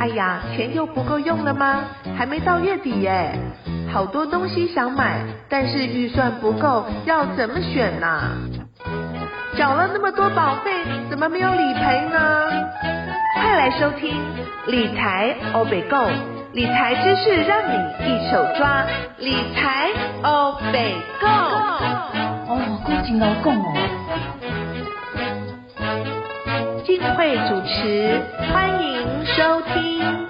哎呀，钱又不够用了吗？还没到月底耶，好多东西想买，但是预算不够，要怎么选呢？缴了那么多保费，怎么没有理赔呢？快来收听理财欧北购，理财知识让你一手抓，理财欧北购。哦，够真老讲哦。金慧主持，欢迎收听。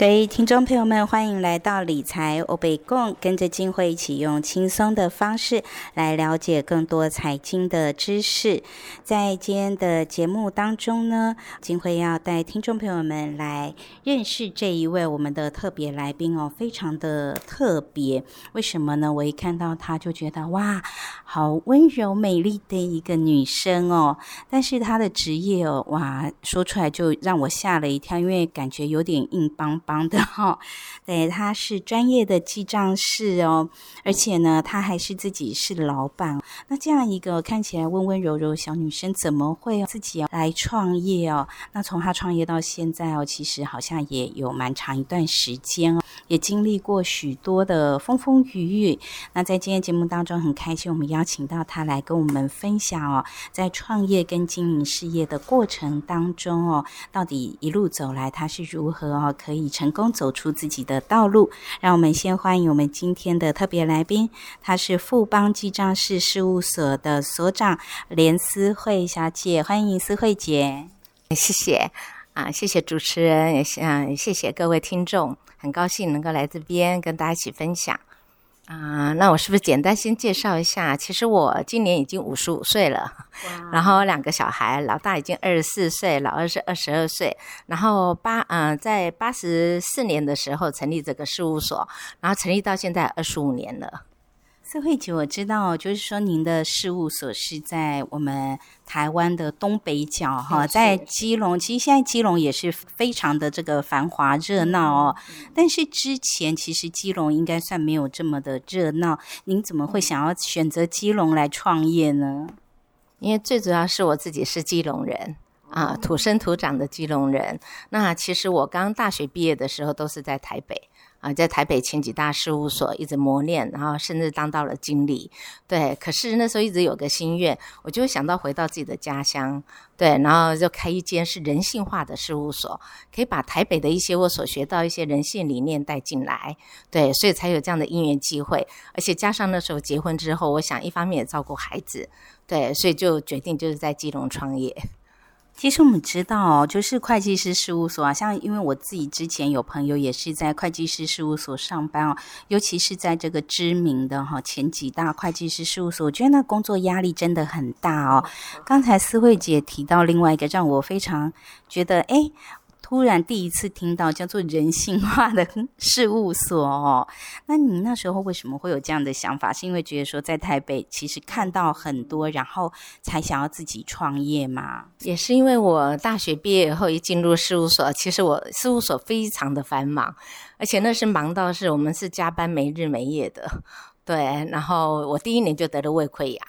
各位听众朋友们，欢迎来到理财欧贝共，跟着金慧一起用轻松的方式来了解更多财经的知识。在今天的节目当中呢，金慧要带听众朋友们来认识这一位我们的特别来宾哦，非常的特别。为什么呢？我一看到她就觉得哇，好温柔美丽的一个女生哦。但是她的职业哦，哇，说出来就让我吓了一跳，因为感觉有点硬邦邦。帮的哈，对，他是专业的记账师哦，而且呢，他还是自己是老板。那这样一个看起来温温柔柔小女生，怎么会自己来创业哦？那从她创业到现在哦，其实好像也有蛮长一段时间哦，也经历过许多的风风雨雨。那在今天节目当中，很开心我们邀请到她来跟我们分享哦，在创业跟经营事业的过程当中哦，到底一路走来，她是如何哦可以。成功走出自己的道路，让我们先欢迎我们今天的特别来宾，她是富邦记账室事务所的所长连思慧小姐，欢迎思慧姐。谢谢啊，谢谢主持人，也嗯，谢谢各位听众，很高兴能够来这边跟大家一起分享。啊，那我是不是简单先介绍一下？其实我今年已经五十五岁了，然后两个小孩，老大已经二十四岁，老二是二十二岁。然后八嗯，在八十四年的时候成立这个事务所，然后成立到现在二十五年了。社会姐，我知道，就是说您的事务所是在我们台湾的东北角哈，在基隆。其实现在基隆也是非常的这个繁华热闹哦。但是之前其实基隆应该算没有这么的热闹。您怎么会想要选择基隆来创业呢？因为最主要是我自己是基隆人啊，土生土长的基隆人。那其实我刚大学毕业的时候都是在台北。啊，在台北前几大事务所一直磨练，然后甚至当到了经理。对，可是那时候一直有个心愿，我就想到回到自己的家乡，对，然后就开一间是人性化的事务所，可以把台北的一些我所学到一些人性理念带进来。对，所以才有这样的因缘机会，而且加上那时候结婚之后，我想一方面也照顾孩子，对，所以就决定就是在基隆创业。其实我们知道，就是会计师事务所啊，像因为我自己之前有朋友也是在会计师事务所上班哦，尤其是在这个知名的哈前几大会计师事务所，我觉得那工作压力真的很大哦。刚才思慧姐提到另外一个让我非常觉得哎。突然第一次听到叫做人性化的事务所哦，那你那时候为什么会有这样的想法？是因为觉得说在台北其实看到很多，然后才想要自己创业吗？也是因为我大学毕业以后一进入事务所，其实我事务所非常的繁忙，而且那是忙到是我们是加班没日没夜的，对。然后我第一年就得了胃溃疡。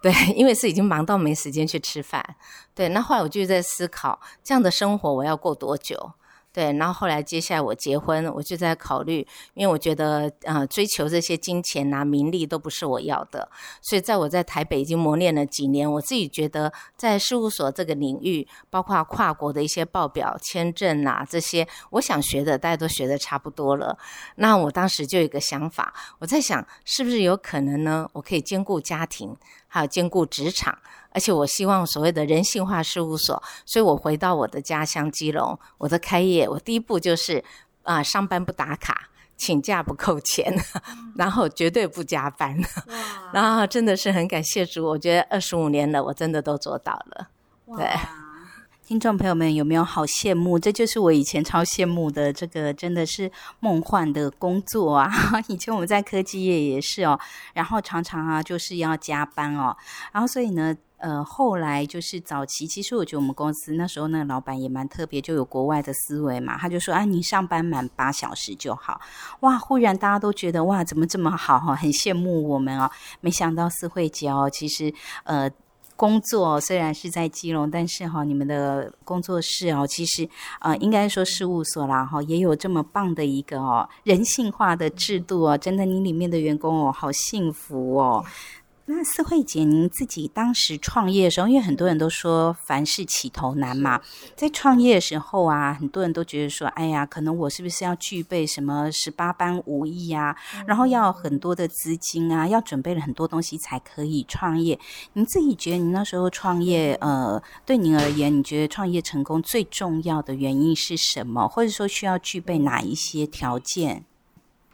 对，因为是已经忙到没时间去吃饭。对，那后来我就在思考，这样的生活我要过多久？对，然后后来接下来我结婚，我就在考虑，因为我觉得呃追求这些金钱啊、名利都不是我要的，所以在我在台北已经磨练了几年，我自己觉得在事务所这个领域，包括跨国的一些报表、签证啊这些，我想学的大家都学的差不多了。那我当时就有一个想法，我在想是不是有可能呢？我可以兼顾家庭，还有兼顾职场。而且我希望所谓的人性化事务所，所以我回到我的家乡基隆，我的开业，我第一步就是啊，上班不打卡，请假不扣钱，然后绝对不加班。然后真的是很感谢主，我觉得二十五年了，我真的都做到了。对，听众朋友们有没有好羡慕？这就是我以前超羡慕的，这个真的是梦幻的工作啊！以前我们在科技业也是哦，然后常常啊就是要加班哦，然后所以呢。呃，后来就是早期，其实我觉得我们公司那时候那个老板也蛮特别，就有国外的思维嘛。他就说：“啊，你上班满八小时就好。”哇，忽然大家都觉得哇，怎么这么好哈，很羡慕我们哦。没想到思慧姐哦，其实呃。工作虽然是在基隆，但是哈，你们的工作室哦，其实呃，应该说事务所啦哈，也有这么棒的一个哦人性化的制度哦，真的，你里面的员工哦，好幸福哦。那思慧姐，您自己当时创业的时候，因为很多人都说凡事起头难嘛，在创业的时候啊，很多人都觉得说，哎呀，可能我是不是要具备什么十八般武艺啊，然后要很多的资金啊，要准备了很多东西才可以创业。您自己觉得，您那时候创业，呃，对您而言，你觉得创业成功最重要的原因是什么？或者说需要具备哪一些条件？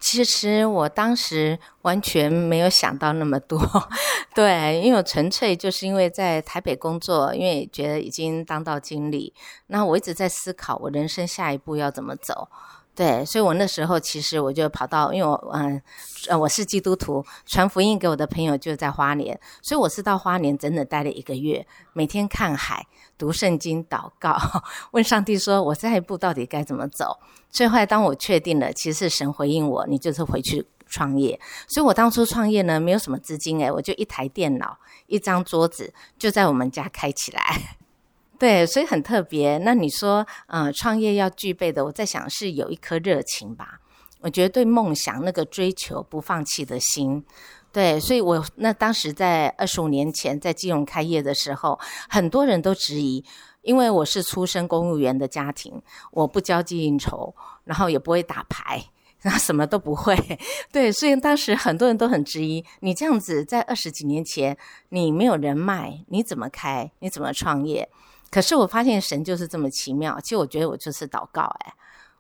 其实我当时完全没有想到那么多，对，因为我纯粹就是因为在台北工作，因为觉得已经当到经理，那我一直在思考我人生下一步要怎么走，对，所以我那时候其实我就跑到，因为我嗯呃我是基督徒，传福音给我的朋友就在花莲，所以我是到花莲整整待了一个月，每天看海。读圣经、祷告，问上帝说：“我下一步到底该怎么走？”最后，当我确定了，其实是神回应我：“你就是回去创业。”所以，我当初创业呢，没有什么资金，诶我就一台电脑、一张桌子，就在我们家开起来。对，所以很特别。那你说，呃，创业要具备的，我在想是有一颗热情吧？我觉得对梦想那个追求不放弃的心。对，所以我那当时在二十五年前在基隆开业的时候，很多人都质疑，因为我是出身公务员的家庭，我不交际应酬，然后也不会打牌，然后什么都不会。对，所以当时很多人都很质疑，你这样子在二十几年前，你没有人脉，你怎么开？你怎么创业？可是我发现神就是这么奇妙。其实我觉得我就是祷告，哎。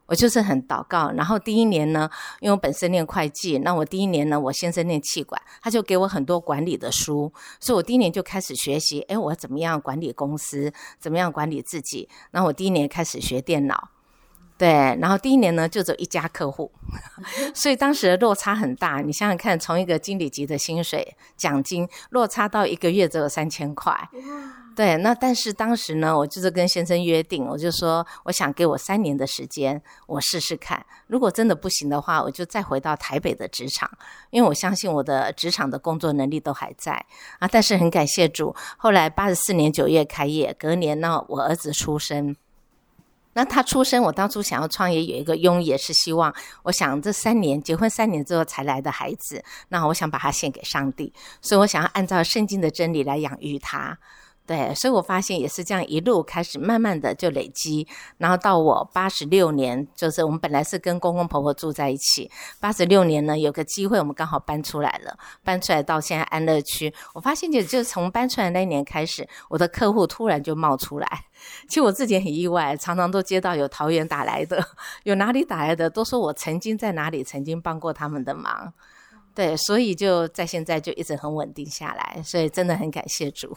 我就是很祷告，然后第一年呢，因为我本身念会计，那我第一年呢，我先生念气管，他就给我很多管理的书，所以我第一年就开始学习，哎，我怎么样管理公司，怎么样管理自己。然后我第一年开始学电脑，对，然后第一年呢就走一家客户，所以当时的落差很大。你想想看，从一个经理级的薪水奖金，落差到一个月只有三千块。对，那但是当时呢，我就是跟先生约定，我就说，我想给我三年的时间，我试试看。如果真的不行的话，我就再回到台北的职场，因为我相信我的职场的工作能力都还在啊。但是很感谢主，后来八十四年九月开业，隔年呢，我儿子出生。那他出生，我当初想要创业有一个拥也是希望，我想这三年结婚三年之后才来的孩子，那我想把他献给上帝，所以我想要按照圣经的真理来养育他。对，所以我发现也是这样，一路开始慢慢的就累积，然后到我八十六年，就是我们本来是跟公公婆婆住在一起，八十六年呢有个机会，我们刚好搬出来了，搬出来到现在安乐区，我发现就就从搬出来那一年开始，我的客户突然就冒出来，其实我自己很意外，常常都接到有桃园打来的，有哪里打来的，都说我曾经在哪里曾经帮过他们的忙，对，所以就在现在就一直很稳定下来，所以真的很感谢主。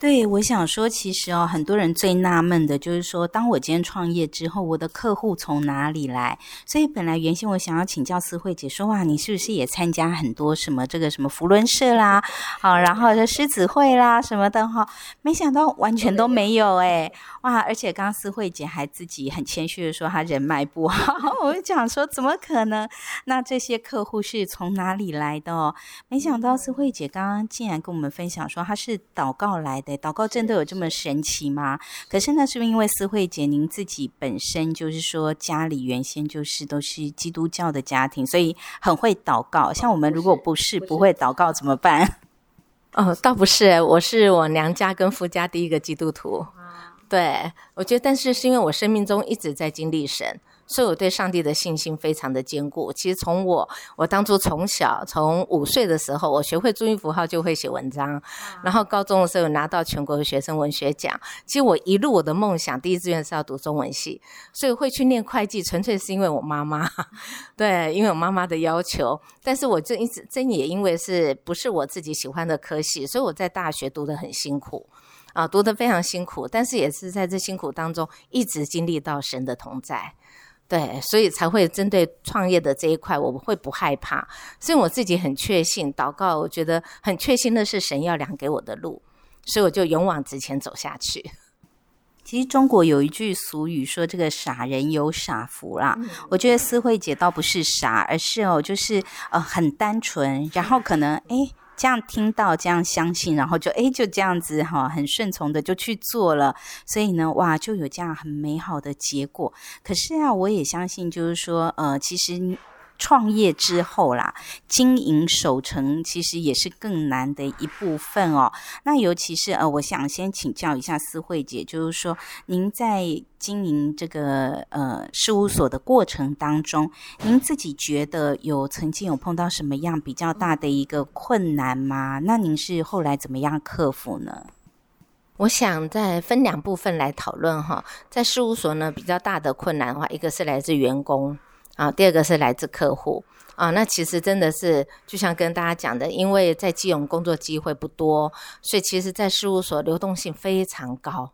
对，我想说，其实哦，很多人最纳闷的就是说，当我今天创业之后，我的客户从哪里来？所以本来原先我想要请教思慧姐说，哇，你是不是也参加很多什么这个什么福伦社啦，好，然后这狮子会啦什么的哈？没想到完全都没有哎，哇！而且刚刚思慧姐还自己很谦虚的说，她人脉不好。我就讲说，怎么可能？那这些客户是从哪里来的？哦？没想到思慧姐刚刚竟然跟我们分享说，她是祷告来的。祷告真的有这么神奇吗？可是那是不是因为思慧姐您自己本身就是说家里原先就是都是基督教的家庭，所以很会祷告。像我们如果不是不会祷告怎么办？哦，倒不是，我是我娘家跟夫家第一个基督徒。对，我觉得，但是是因为我生命中一直在经历神。所以我对上帝的信心非常的坚固。其实从我我当初从小从五岁的时候，我学会注音符号就会写文章，然后高中的时候拿到全国学生文学奖。其实我一路我的梦想，第一志愿是要读中文系，所以会去念会计，纯粹是因为我妈妈，对，因为我妈妈的要求。但是我这一直真也因为是不是我自己喜欢的科系，所以我在大学读的很辛苦啊，读得非常辛苦。但是也是在这辛苦当中，一直经历到神的同在。对，所以才会针对创业的这一块，我会不害怕。所以我自己很确信，祷告，我觉得很确信的是神要量给我的路，所以我就勇往直前走下去。其实中国有一句俗语说：“这个傻人有傻福啦。”我觉得思慧姐倒不是傻，而是哦，就是呃很单纯，然后可能哎。这样听到，这样相信，然后就哎就这样子哈，很顺从的就去做了，所以呢，哇，就有这样很美好的结果。可是啊，我也相信，就是说，呃，其实。创业之后啦，经营守成其实也是更难的一部分哦。那尤其是呃，我想先请教一下思慧姐，就是说您在经营这个呃事务所的过程当中，您自己觉得有曾经有碰到什么样比较大的一个困难吗？那您是后来怎么样克服呢？我想再分两部分来讨论哈，在事务所呢比较大的困难的话，一个是来自员工。啊，第二个是来自客户啊，那其实真的是就像跟大家讲的，因为在基隆工作机会不多，所以其实，在事务所流动性非常高，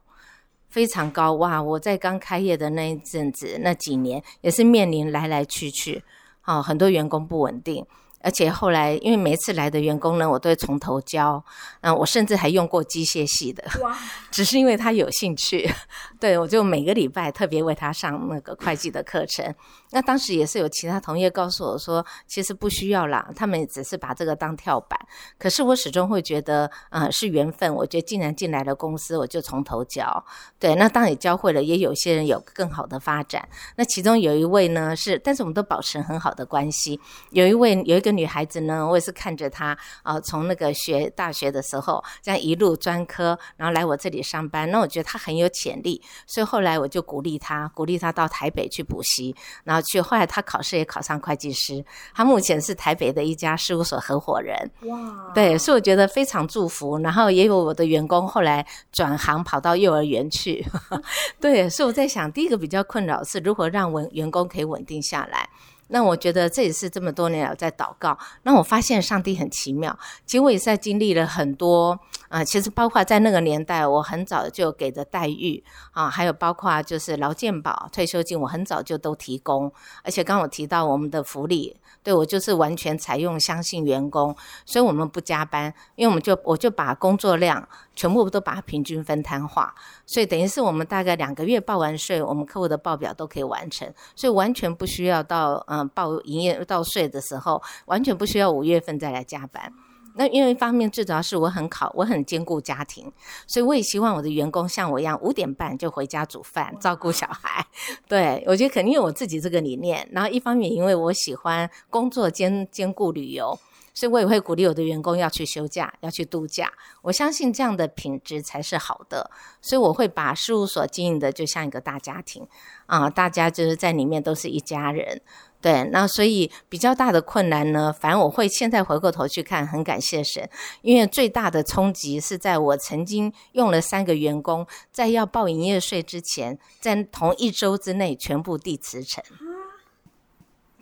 非常高哇！我在刚开业的那一阵子，那几年也是面临来来去去，啊，很多员工不稳定。而且后来，因为每次来的员工呢，我都会从头教。嗯，我甚至还用过机械系的，哇！只是因为他有兴趣，对我就每个礼拜特别为他上那个会计的课程。那当时也是有其他同业告诉我说，其实不需要啦，他们只是把这个当跳板。可是我始终会觉得，呃，是缘分。我觉得既然进来了公司，我就从头教。对，那当你教会了，也有些人有更好的发展。那其中有一位呢是，但是我们都保持很好的关系。有一位有一个。女孩子呢，我也是看着她啊，从那个学大学的时候，这样一路专科，然后来我这里上班。那我觉得她很有潜力，所以后来我就鼓励她，鼓励她到台北去补习，然后去。后来她考试也考上会计师，她目前是台北的一家事务所合伙人。哇，对，所以我觉得非常祝福。然后也有我的员工后来转行跑到幼儿园去。对，所以我在想，第一个比较困扰是如何让稳员工可以稳定下来。那我觉得这也是这么多年来在祷告。那我发现上帝很奇妙。其实我也在经历了很多啊，其实包括在那个年代，我很早就给的待遇啊，还有包括就是劳健保、退休金，我很早就都提供。而且刚我提到我们的福利，对我就是完全采用相信员工，所以我们不加班，因为我们就我就把工作量。全部都把它平均分摊化，所以等于是我们大概两个月报完税，我们客户的报表都可以完成，所以完全不需要到嗯报营业到税的时候，完全不需要五月份再来加班。那因为一方面最主要是我很考，我很兼顾家庭，所以我也希望我的员工像我一样五点半就回家煮饭照顾小孩。对我觉得肯定有我自己这个理念，然后一方面因为我喜欢工作兼兼顾旅游。所以我也会鼓励我的员工要去休假，要去度假。我相信这样的品质才是好的，所以我会把事务所经营的就像一个大家庭啊，大家就是在里面都是一家人。对，那所以比较大的困难呢，反正我会现在回过头去看，很感谢神，因为最大的冲击是在我曾经用了三个员工，在要报营业税之前，在同一周之内全部递辞呈。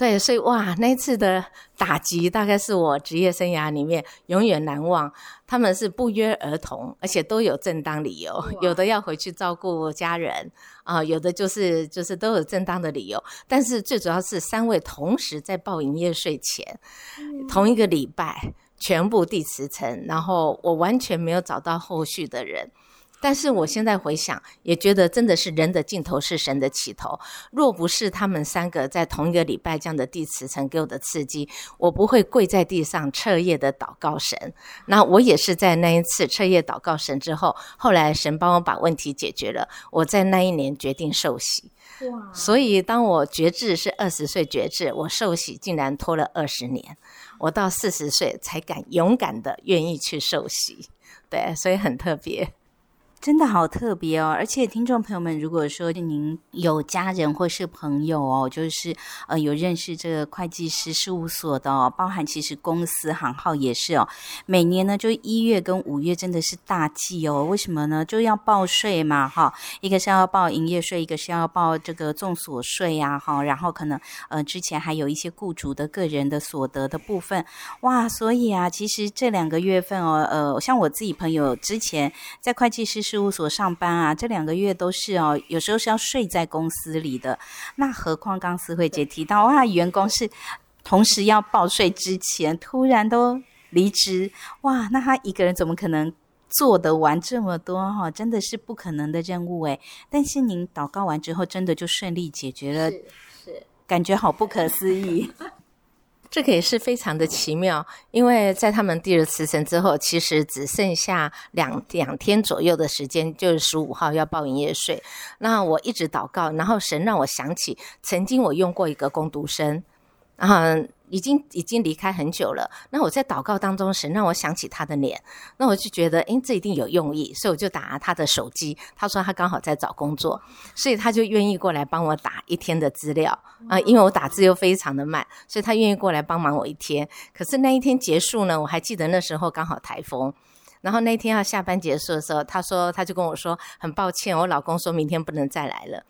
对，所以哇，那次的打击大概是我职业生涯里面永远难忘。他们是不约而同，而且都有正当理由，有的要回去照顾家人啊，有的就是就是都有正当的理由。但是最主要是三位同时在报营业税前，同一个礼拜全部递辞呈，然后我完全没有找到后续的人。但是我现在回想，也觉得真的是人的尽头是神的起头。若不是他们三个在同一个礼拜这样的地磁层给我的刺激，我不会跪在地上彻夜的祷告神。那我也是在那一次彻夜祷告神之后，后来神帮我把问题解决了。我在那一年决定受洗。哇！所以当我觉志是二十岁觉志，我受洗竟然拖了二十年，我到四十岁才敢勇敢的愿意去受洗。对，所以很特别。真的好特别哦！而且听众朋友们，如果说您有家人或是朋友哦，就是呃有认识这个会计师事务所的哦，包含其实公司行号也是哦，每年呢就一月跟五月真的是大忌哦。为什么呢？就要报税嘛，哈，一个是要报营业税，一个是要报这个众所税呀，哈，然后可能呃之前还有一些雇主的个人的所得的部分，哇，所以啊，其实这两个月份哦，呃，像我自己朋友之前在会计师。事务所上班啊，这两个月都是哦，有时候是要睡在公司里的。那何况刚思慧姐提到，哇，员工是同时要报税之前突然都离职，哇，那他一个人怎么可能做得完这么多哈？真的是不可能的任务诶。但是您祷告完之后，真的就顺利解决了，是感觉好不可思议。这个也是非常的奇妙，因为在他们第二次生之后，其实只剩下两两天左右的时间，就是十五号要报营业税。那我一直祷告，然后神让我想起曾经我用过一个工读生，然后。已经已经离开很久了。那我在祷告当中，神让我想起他的脸，那我就觉得，诶，这一定有用意，所以我就打他的手机。他说他刚好在找工作，所以他就愿意过来帮我打一天的资料啊。因为我打字又非常的慢，所以他愿意过来帮忙我一天。可是那一天结束呢，我还记得那时候刚好台风。然后那天要下班结束的时候，他说他就跟我说很抱歉，我老公说明天不能再来了。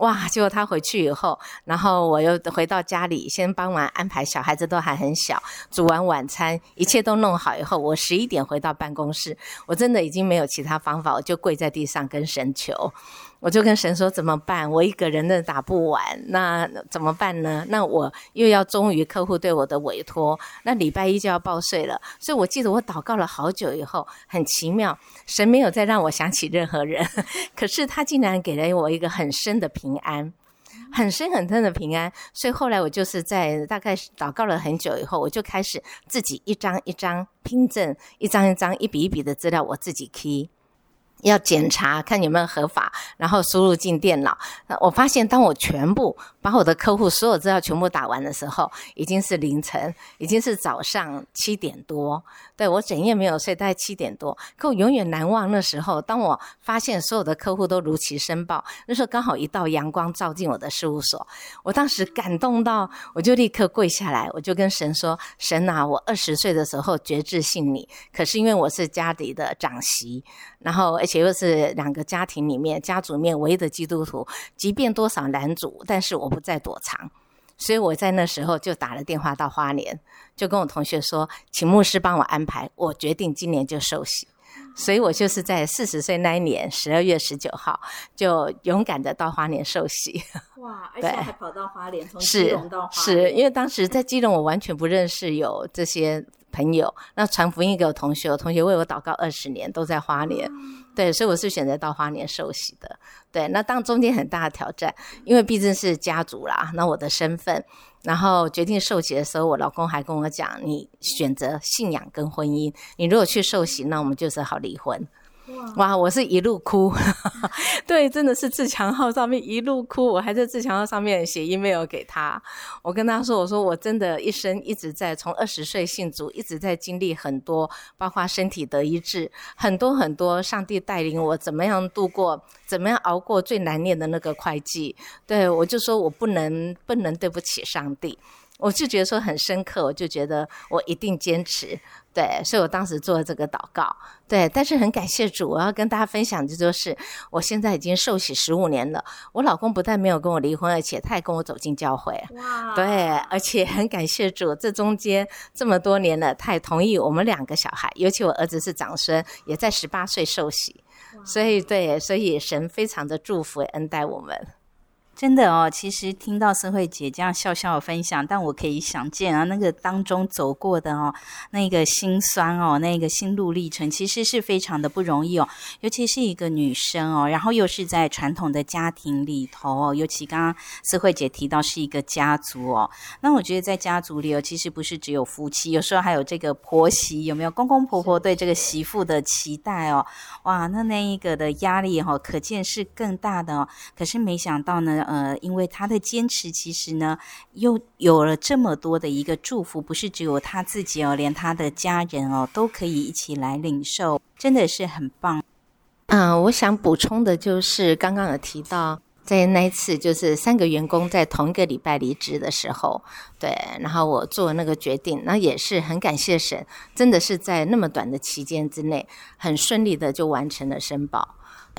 哇！结果他回去以后，然后我又回到家里，先帮忙安排小孩子都还很小，煮完晚餐，一切都弄好以后，我十一点回到办公室，我真的已经没有其他方法，我就跪在地上跟神求。我就跟神说怎么办？我一个人的打不完，那怎么办呢？那我又要忠于客户对我的委托，那礼拜一就要报税了。所以我记得我祷告了好久以后，很奇妙，神没有再让我想起任何人，可是他竟然给了我一个很深的平平安，很深很深的平安。所以后来我就是在大概祷告了很久以后，我就开始自己一张一张拼证，一张一张、一笔一笔的资料，我自己 key。要检查看有没有合法，然后输入进电脑。我发现，当我全部把我的客户所有资料全部打完的时候，已经是凌晨，已经是早上七点多。对我整夜没有睡，大概七点多。可我永远难忘那时候，当我发现所有的客户都如期申报，那时候刚好一道阳光照进我的事务所，我当时感动到，我就立刻跪下来，我就跟神说：“神啊，我二十岁的时候绝志信你，可是因为我是家里的长媳，然后。”且又是两个家庭里面家族面唯一的基督徒，即便多少男主，但是我不再躲藏，所以我在那时候就打了电话到花莲，就跟我同学说，请牧师帮我安排，我决定今年就受洗，所以我就是在四十岁那一年十二月十九号，就勇敢的到花莲受洗。哇，而且还跑到花莲，从基隆到花莲，是因为当时在基隆，我完全不认识有这些朋友，那传福音给我同学，我同学为我祷告二十年，都在花莲。对，所以我是选择到花莲受洗的。对，那当中间很大的挑战，因为毕竟是家族啦，那我的身份，然后决定受洗的时候，我老公还跟我讲：“你选择信仰跟婚姻，你如果去受洗，那我们就是好离婚。”哇！我是一路哭，对，真的是自强号上面一路哭，我还在自强号上面写 email 给他。我跟他说：“我说我真的一生一直在从二十岁信主，一直在经历很多，包括身体得医治，很多很多。上帝带领我怎么样度过，怎么样熬过最难念的那个会计。对我就说我不能不能对不起上帝。”我就觉得说很深刻，我就觉得我一定坚持，对，所以我当时做了这个祷告，对，但是很感谢主，我要跟大家分享的就是，我现在已经受洗十五年了，我老公不但没有跟我离婚，而且他也跟我走进教会，哇，对，而且很感谢主，这中间这么多年了，他也同意我们两个小孩，尤其我儿子是长孙，也在十八岁受洗，所以对，所以神非常的祝福恩待我们。真的哦，其实听到思慧姐这样笑笑的分享，但我可以想见啊，那个当中走过的哦，那个心酸哦，那个心路历程，其实是非常的不容易哦。尤其是一个女生哦，然后又是在传统的家庭里头哦，尤其刚刚思慧姐提到是一个家族哦，那我觉得在家族里哦，其实不是只有夫妻，有时候还有这个婆媳，有没有公公婆婆对这个媳妇的期待哦？哇，那那一个的压力哈，可见是更大的哦。可是没想到呢。呃，因为他的坚持，其实呢，又有了这么多的一个祝福，不是只有他自己哦，连他的家人哦，都可以一起来领受，真的是很棒。嗯，我想补充的就是，刚刚有提到，在那一次，就是三个员工在同一个礼拜离职的时候，对，然后我做那个决定，那也是很感谢神，真的是在那么短的期间之内，很顺利的就完成了申报。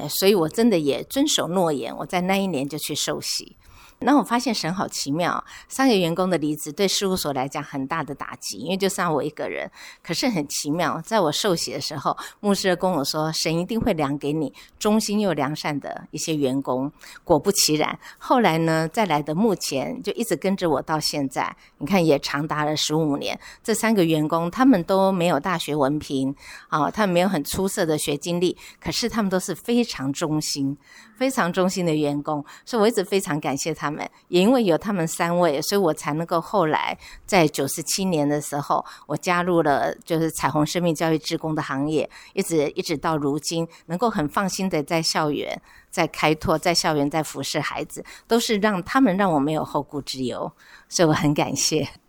所以，我真的也遵守诺言，我在那一年就去受洗。那我发现神好奇妙，三个员工的离职对事务所来讲很大的打击，因为就剩我一个人。可是很奇妙，在我受洗的时候，牧师跟我说，神一定会量给你忠心又良善的一些员工。果不其然，后来呢，再来的目前就一直跟着我到现在，你看也长达了十五年。这三个员工他们都没有大学文凭啊，他们没有很出色的学经历，可是他们都是非常忠心、非常忠心的员工，所以我一直非常感谢他。也因为有他们三位，所以我才能够后来在九十七年的时候，我加入了就是彩虹生命教育职工的行业，一直一直到如今，能够很放心的在校园在开拓，在校园在服侍孩子，都是让他们让我没有后顾之忧，所以我很感谢。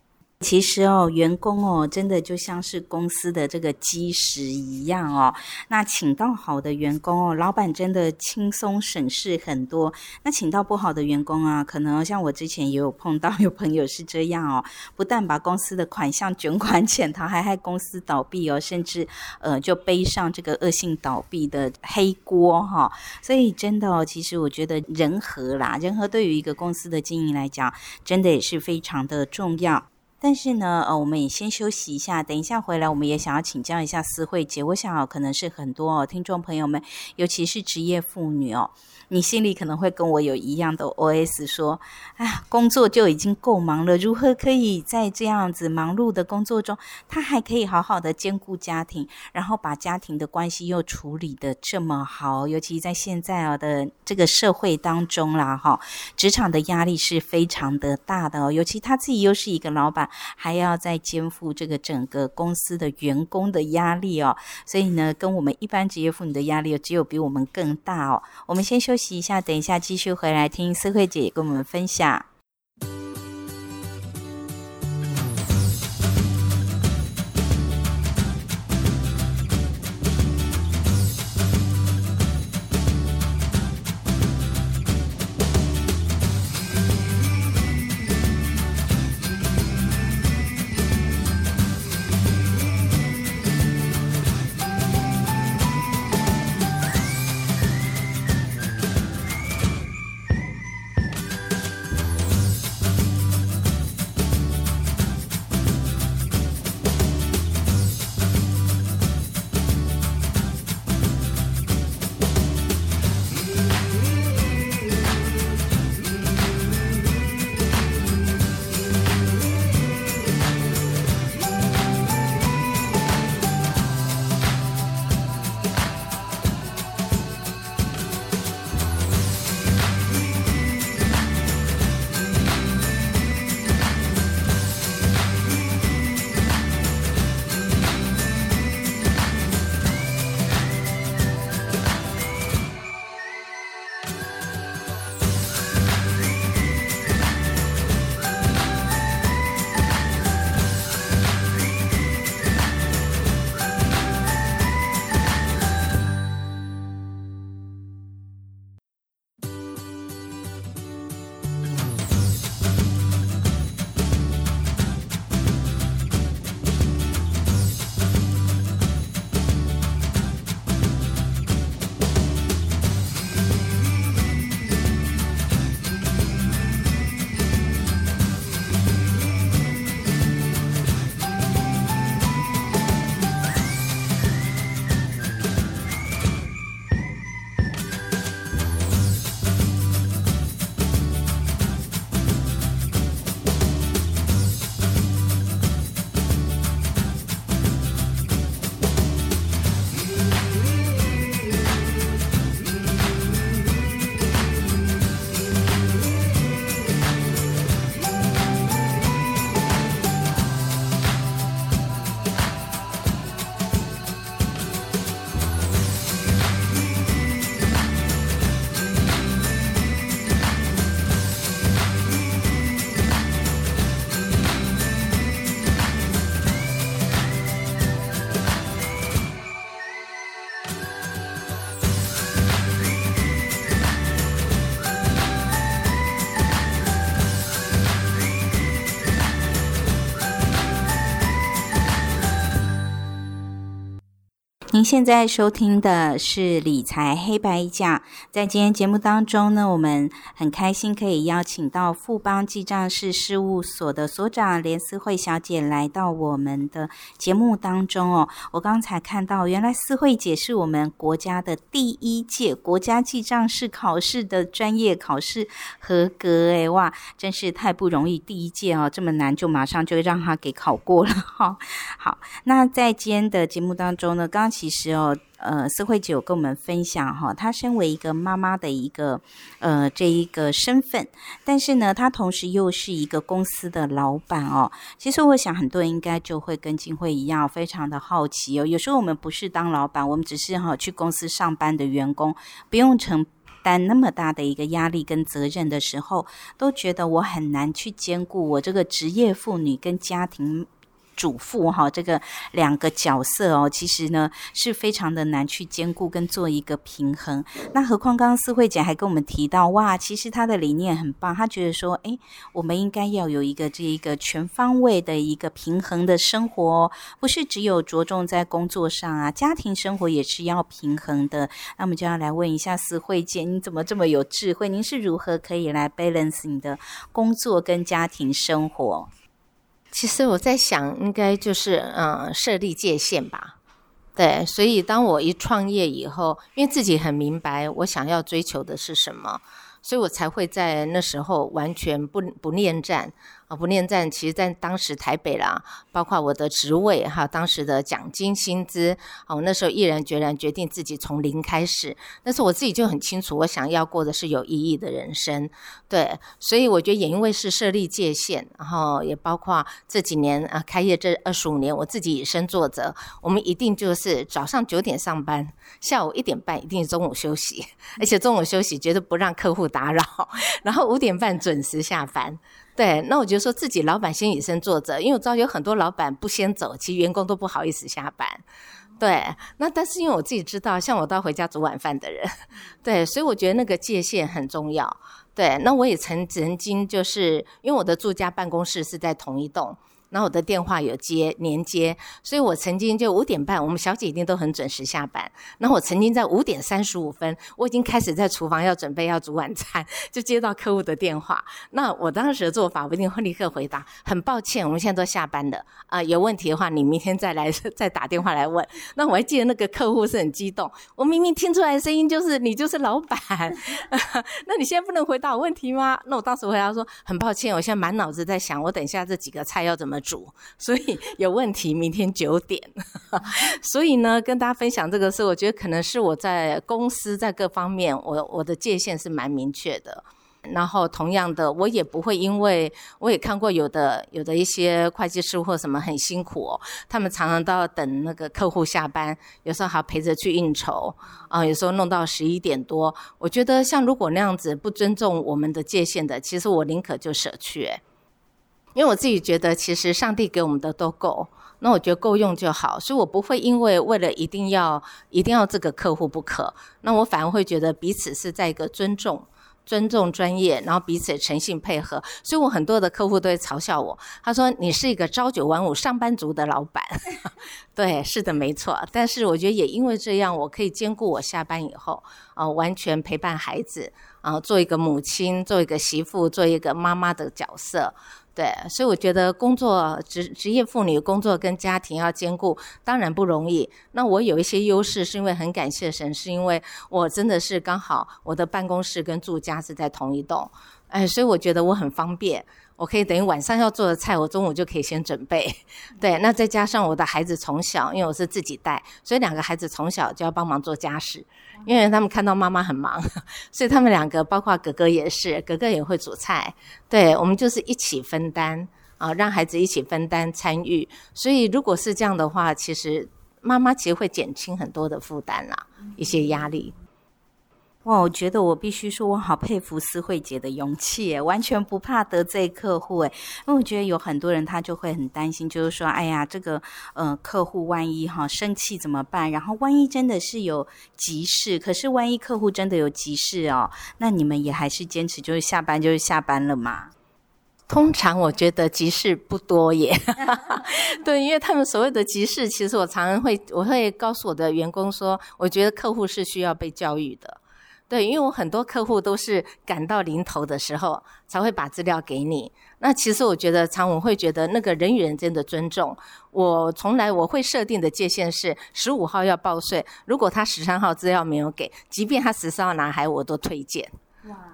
其实哦，员工哦，真的就像是公司的这个基石一样哦。那请到好的员工哦，老板真的轻松省事很多。那请到不好的员工啊，可能像我之前也有碰到有朋友是这样哦，不但把公司的款项卷款潜逃，还害公司倒闭哦，甚至呃就背上这个恶性倒闭的黑锅哈。所以真的哦，其实我觉得人和啦，人和对于一个公司的经营来讲，真的也是非常的重要。但是呢，呃，我们也先休息一下，等一下回来，我们也想要请教一下思慧姐。我想可能是很多哦，听众朋友们，尤其是职业妇女哦。你心里可能会跟我有一样的 OS，说：“哎，工作就已经够忙了，如何可以在这样子忙碌的工作中，他还可以好好的兼顾家庭，然后把家庭的关系又处理的这么好？尤其在现在啊的这个社会当中啦，哈，职场的压力是非常的大的哦。尤其他自己又是一个老板，还要再肩负这个整个公司的员工的压力哦。所以呢，跟我们一般职业妇女的压力只有比我们更大哦。我们先休息。一下，等一下继续回来听思慧姐跟我们分享。现在收听的是理财黑白讲，在今天节目当中呢，我们很开心可以邀请到富邦记账室事务所的所长连思慧小姐来到我们的节目当中哦。我刚才看到，原来思慧姐是我们国家的第一届国家记账室考试的专业考试合格诶，哇，真是太不容易，第一届哦这么难，就马上就让她给考过了哈。好，那在今天的节目当中呢，刚刚其哦，呃，思慧姐有跟我们分享哈，她身为一个妈妈的一个呃这一个身份，但是呢，她同时又是一个公司的老板哦。其实我想很多人应该就会跟金慧一样，非常的好奇哦。有时候我们不是当老板，我们只是哈去公司上班的员工，不用承担那么大的一个压力跟责任的时候，都觉得我很难去兼顾我这个职业妇女跟家庭。主妇哈，这个两个角色哦，其实呢是非常的难去兼顾跟做一个平衡。那何况刚刚思慧姐还跟我们提到，哇，其实她的理念很棒，她觉得说，哎，我们应该要有一个这一个全方位的一个平衡的生活，不是只有着重在工作上啊，家庭生活也是要平衡的。那我们就要来问一下思慧姐，你怎么这么有智慧？您是如何可以来 balance 你的工作跟家庭生活？其实我在想，应该就是嗯，设立界限吧。对，所以当我一创业以后，因为自己很明白我想要追求的是什么，所以我才会在那时候完全不不恋战。不念战，其实在当时台北啦，包括我的职位哈，当时的奖金薪资，我那时候毅然决然决定自己从零开始。但是我自己就很清楚，我想要过的是有意义的人生，对，所以我觉得也因为是设立界限，然后也包括这几年啊开业这二十五年，我自己以身作则，我们一定就是早上九点上班，下午一点半一定中午休息，而且中午休息绝对不让客户打扰，然后五点半准时下班。对，那我就说自己老板先以身作则，因为我知道有很多老板不先走，其实员工都不好意思下班。对，那但是因为我自己知道，像我都要回家煮晚饭的人，对，所以我觉得那个界限很重要。对，那我也曾曾经就是因为我的住家办公室是在同一栋。那我的电话有接连接，所以我曾经就五点半，我们小姐一定都很准时下班。那我曾经在五点三十五分，我已经开始在厨房要准备要煮晚餐，就接到客户的电话。那我当时的做法，我一定会立刻回答：很抱歉，我们现在都下班了啊，有问题的话你明天再来 再打电话来问。那我还记得那个客户是很激动，我明明听出来声音就是你就是老板，那你现在不能回答我问题吗？那我当时回答说：很抱歉，我现在满脑子在想，我等一下这几个菜要怎么。主，所以 有问题，明天九点。所以呢，跟大家分享这个事，我觉得可能是我在公司在各方面，我我的界限是蛮明确的。然后同样的，我也不会因为我也看过有的有的一些会计师或什么很辛苦，他们常常都要等那个客户下班，有时候还要陪着去应酬啊，有时候弄到十一点多。我觉得像如果那样子不尊重我们的界限的，其实我宁可就舍去。因为我自己觉得，其实上帝给我们的都够，那我觉得够用就好，所以我不会因为为了一定要一定要这个客户不可，那我反而会觉得彼此是在一个尊重、尊重专业，然后彼此诚信配合。所以我很多的客户都会嘲笑我，他说你是一个朝九晚五上班族的老板。对，是的，没错。但是我觉得也因为这样，我可以兼顾我下班以后啊，完全陪伴孩子啊，做一个母亲，做一个媳妇，做一个妈妈的角色。对，所以我觉得工作职职业妇女工作跟家庭要兼顾，当然不容易。那我有一些优势，是因为很感谢神，是因为我真的是刚好我的办公室跟住家是在同一栋，哎，所以我觉得我很方便。我可以等于晚上要做的菜，我中午就可以先准备。对，那再加上我的孩子从小，因为我是自己带，所以两个孩子从小就要帮忙做家事，因为他们看到妈妈很忙，所以他们两个，包括哥哥也是，哥哥也会煮菜。对，我们就是一起分担啊，让孩子一起分担参与。所以如果是这样的话，其实妈妈其实会减轻很多的负担啦，一些压力。哇，我觉得我必须说，我好佩服思慧姐的勇气，完全不怕得罪客户，诶，因为我觉得有很多人他就会很担心，就是说，哎呀，这个呃客户万一哈生气怎么办？然后万一真的是有急事，可是万一客户真的有急事哦，那你们也还是坚持就是下班就是下班了嘛？通常我觉得急事不多耶，对，因为他们所谓的急事，其实我常常会我会告诉我的员工说，我觉得客户是需要被教育的。对，因为我很多客户都是赶到临头的时候才会把资料给你。那其实我觉得，常我会觉得那个人与人间的尊重，我从来我会设定的界限是十五号要报税。如果他十三号资料没有给，即便他十三号拿还，我都推荐。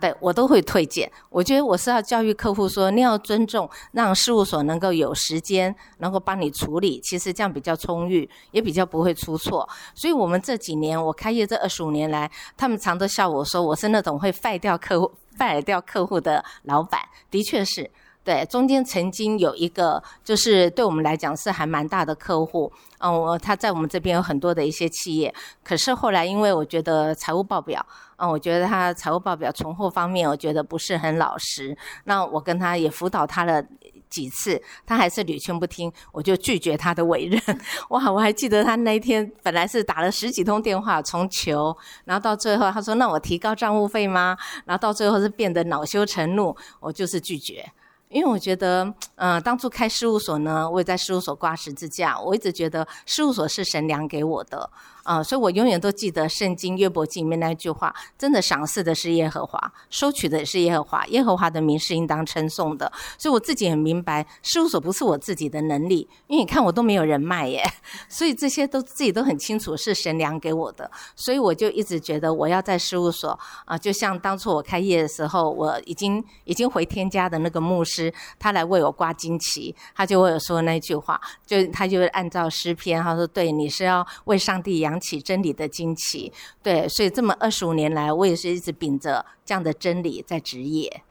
对我都会推荐。我觉得我是要教育客户说，你要尊重，让事务所能够有时间能够帮你处理，其实这样比较充裕，也比较不会出错。所以我们这几年我开业这二十五年来，他们常都笑我说我是那种会废掉客户、废掉客户的老板，的确是。对，中间曾经有一个，就是对我们来讲是还蛮大的客户，嗯，他在我们这边有很多的一些企业，可是后来因为我觉得财务报表，嗯，我觉得他财务报表存货方面，我觉得不是很老实，那我跟他也辅导他了几次，他还是屡劝不听，我就拒绝他的委任。哇，我还记得他那一天本来是打了十几通电话从求，然后到最后他说那我提高账务费吗？然后到最后是变得恼羞成怒，我就是拒绝。因为我觉得，嗯，当初开事务所呢，我也在事务所挂十字架。我一直觉得事务所是神良给我的。啊，所以我永远都记得圣经约伯记里面那句话：真的赏赐的是耶和华，收取的也是耶和华。耶和华的名是应当称颂的。所以我自己很明白，事务所不是我自己的能力，因为你看我都没有人脉耶。所以这些都自己都很清楚是神良给我的。所以我就一直觉得我要在事务所啊，就像当初我开业的时候，我已经已经回天家的那个牧师，他来为我挂金旗，他就为我说那句话，就他就按照诗篇，他说：“对，你是要为上帝扬。”起真理的惊奇，对，所以这么二十五年来，我也是一直秉着这样的真理在职业。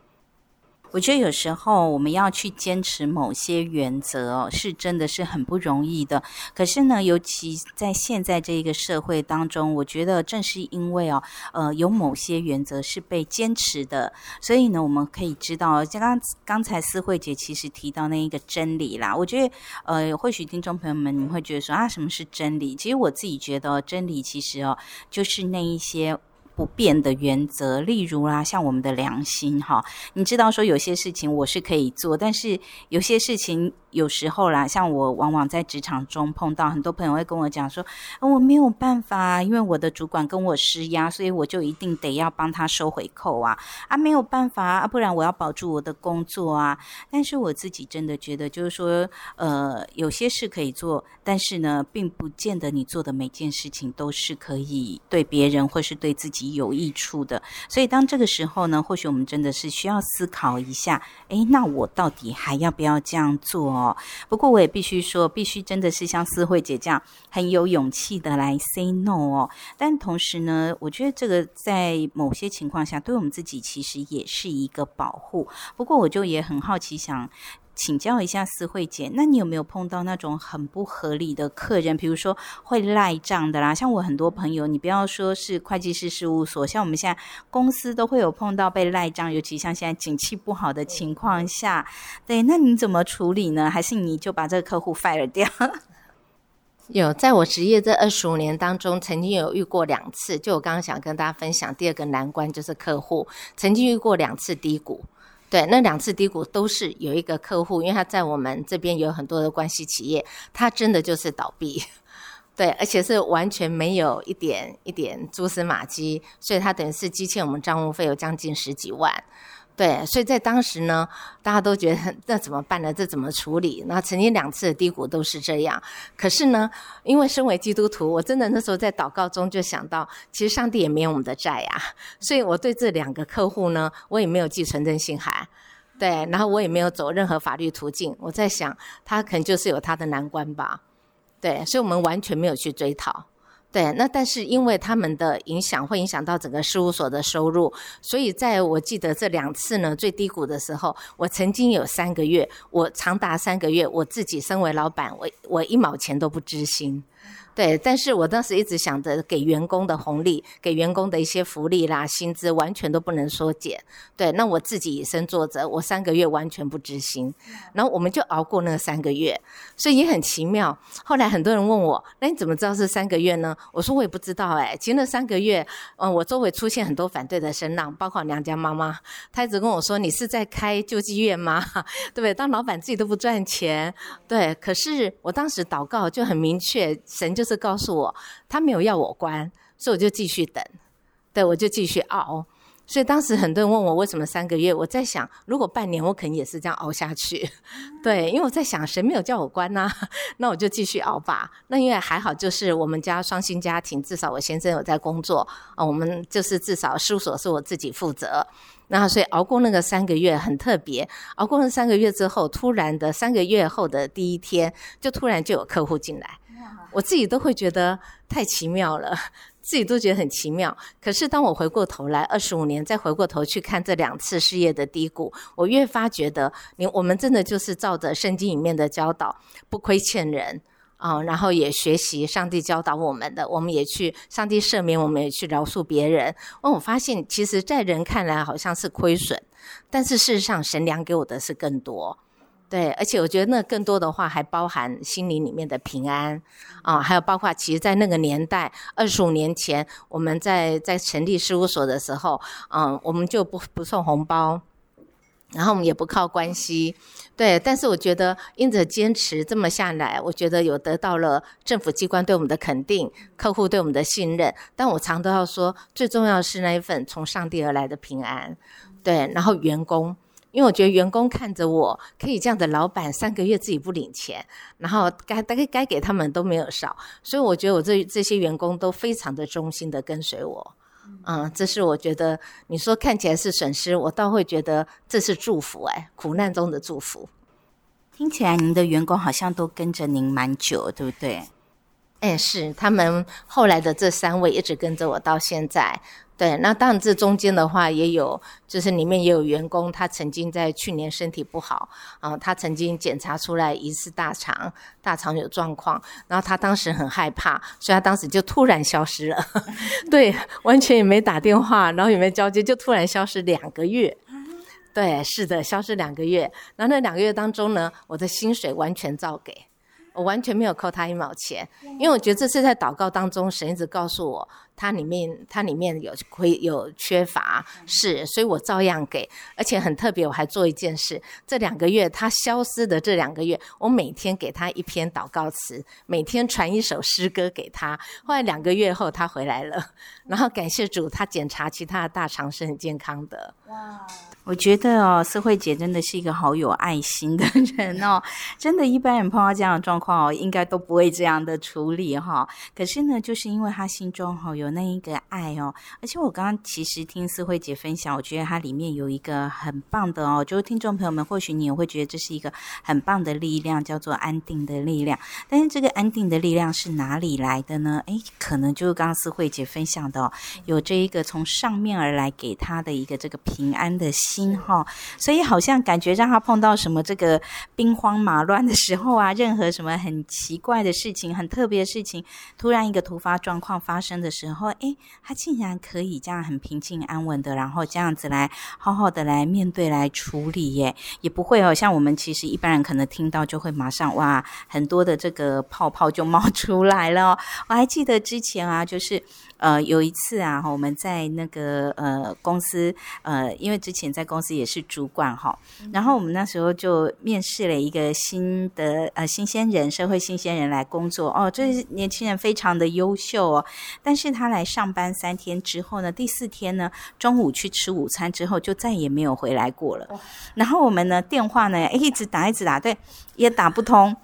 我觉得有时候我们要去坚持某些原则，是真的是很不容易的。可是呢，尤其在现在这个社会当中，我觉得正是因为哦，呃，有某些原则是被坚持的，所以呢，我们可以知道，像刚刚才思慧姐其实提到那一个真理啦。我觉得，呃，或许听众朋友们你们会觉得说啊，什么是真理？其实我自己觉得，真理其实哦，就是那一些。不变的原则，例如啦，像我们的良心哈，你知道说有些事情我是可以做，但是有些事情。有时候啦，像我往往在职场中碰到很多朋友会跟我讲说，我没有办法，因为我的主管跟我施压，所以我就一定得要帮他收回扣啊啊，没有办法啊，不然我要保住我的工作啊。但是我自己真的觉得，就是说，呃，有些事可以做，但是呢，并不见得你做的每件事情都是可以对别人或是对自己有益处的。所以当这个时候呢，或许我们真的是需要思考一下，诶，那我到底还要不要这样做？哦，不过我也必须说，必须真的是像思慧姐这样很有勇气的来 say no 哦。但同时呢，我觉得这个在某些情况下，对我们自己其实也是一个保护。不过我就也很好奇，想。请教一下思慧姐，那你有没有碰到那种很不合理的客人？比如说会赖账的啦，像我很多朋友，你不要说是会计师事务所，像我们现在公司都会有碰到被赖账，尤其像现在景气不好的情况下，对，那你怎么处理呢？还是你就把这个客户 fire 掉？有，在我职业这二十五年当中，曾经有遇过两次，就我刚刚想跟大家分享第二个难关就是客户，曾经遇过两次低谷。对，那两次低谷都是有一个客户，因为他在我们这边有很多的关系企业，他真的就是倒闭，对，而且是完全没有一点一点蛛丝马迹，所以他等于是积欠我们账务费有将近十几万。对，所以在当时呢，大家都觉得 那怎么办呢？这怎么处理？那曾经两次的低谷都是这样。可是呢，因为身为基督徒，我真的那时候在祷告中就想到，其实上帝也没有我们的债呀。所以我对这两个客户呢，我也没有寄存真信函，对，然后我也没有走任何法律途径。我在想，他可能就是有他的难关吧。对，所以我们完全没有去追讨。对，那但是因为他们的影响会影响到整个事务所的收入，所以在我记得这两次呢最低谷的时候，我曾经有三个月，我长达三个月，我自己身为老板，我我一毛钱都不知心。对，但是我当时一直想着给员工的红利，给员工的一些福利啦、薪资，完全都不能缩减。对，那我自己以身作则，我三个月完全不执行，然后我们就熬过那三个月，所以也很奇妙。后来很多人问我，那你怎么知道是三个月呢？我说我也不知道哎。其实那三个月，嗯，我周围出现很多反对的声浪，包括娘家妈妈，她一直跟我说：“你是在开救济院吗？对 不对？当老板自己都不赚钱，对。”可是我当时祷告就很明确，神就。是告诉我他没有要我关，所以我就继续等，对我就继续熬。所以当时很多人问我为什么三个月，我在想，如果半年，我可能也是这样熬下去。对，因为我在想，谁没有叫我关呢？那我就继续熬吧。那因为还好，就是我们家双薪家庭，至少我先生有在工作啊，我们就是至少事务所是我自己负责。然后所以熬过那个三个月很特别，熬过那三个月之后，突然的三个月后的第一天，就突然就有客户进来，我自己都会觉得太奇妙了。自己都觉得很奇妙，可是当我回过头来二十五年，再回过头去看这两次事业的低谷，我越发觉得，你我们真的就是照着圣经里面的教导，不亏欠人啊，然后也学习上帝教导我们的，我们也去上帝赦免，我们也去饶恕别人。哦，我发现其实在人看来好像是亏损，但是事实上神良给我的是更多。对，而且我觉得那更多的话还包含心灵里面的平安啊，还有包括其实，在那个年代，二十五年前，我们在在成立事务所的时候，嗯，我们就不不送红包，然后我们也不靠关系，对。但是我觉得，因着坚持这么下来，我觉得有得到了政府机关对我们的肯定，客户对我们的信任。但我常都要说，最重要是那一份从上帝而来的平安，对。然后员工。因为我觉得员工看着我可以这样的老板三个月自己不领钱，然后该大概该给他们都没有少，所以我觉得我这这些员工都非常的忠心的跟随我，嗯，这是我觉得你说看起来是损失，我倒会觉得这是祝福哎，苦难中的祝福。听起来您的员工好像都跟着您蛮久，对不对？哎，是他们后来的这三位一直跟着我到现在。对，那当然这中间的话也有，就是里面也有员工，他曾经在去年身体不好啊，他曾经检查出来疑似大肠，大肠有状况，然后他当时很害怕，所以他当时就突然消失了，对，完全也没打电话，然后也没交接，就突然消失两个月。对，是的，消失两个月。然后那两个月当中呢，我的薪水完全照给。我完全没有扣他一毛钱，因为我觉得这是在祷告当中，神一直告诉我，它里面它里面有亏有缺乏，是，所以我照样给，而且很特别，我还做一件事，这两个月他消失的这两个月，我每天给他一篇祷告词，每天传一首诗歌给他，后来两个月后他回来了，然后感谢主，他检查其他的大肠是很健康的。哇。我觉得哦，思慧姐真的是一个好有爱心的人哦。真的，一般人碰到这样的状况哦，应该都不会这样的处理哈。可是呢，就是因为他心中哈有那一个爱哦。而且我刚刚其实听思慧姐分享，我觉得它里面有一个很棒的哦，就是听众朋友们，或许你也会觉得这是一个很棒的力量，叫做安定的力量。但是这个安定的力量是哪里来的呢？诶，可能就是刚刚思慧姐分享的哦，有这一个从上面而来给她的一个这个平安的心。心哈，所以好像感觉让他碰到什么这个兵荒马乱的时候啊，任何什么很奇怪的事情、很特别的事情，突然一个突发状况发生的时候，然后诶，他竟然可以这样很平静安稳的，然后这样子来好好的来面对、来处理耶，也不会哦，像我们其实一般人可能听到就会马上哇，很多的这个泡泡就冒出来了。我还记得之前啊，就是。呃，有一次啊，我们在那个呃公司，呃，因为之前在公司也是主管哈，然后我们那时候就面试了一个新的呃新鲜人，社会新鲜人来工作。哦，这年轻人非常的优秀哦，但是他来上班三天之后呢，第四天呢中午去吃午餐之后就再也没有回来过了，然后我们呢电话呢一直打一直打，对，也打不通。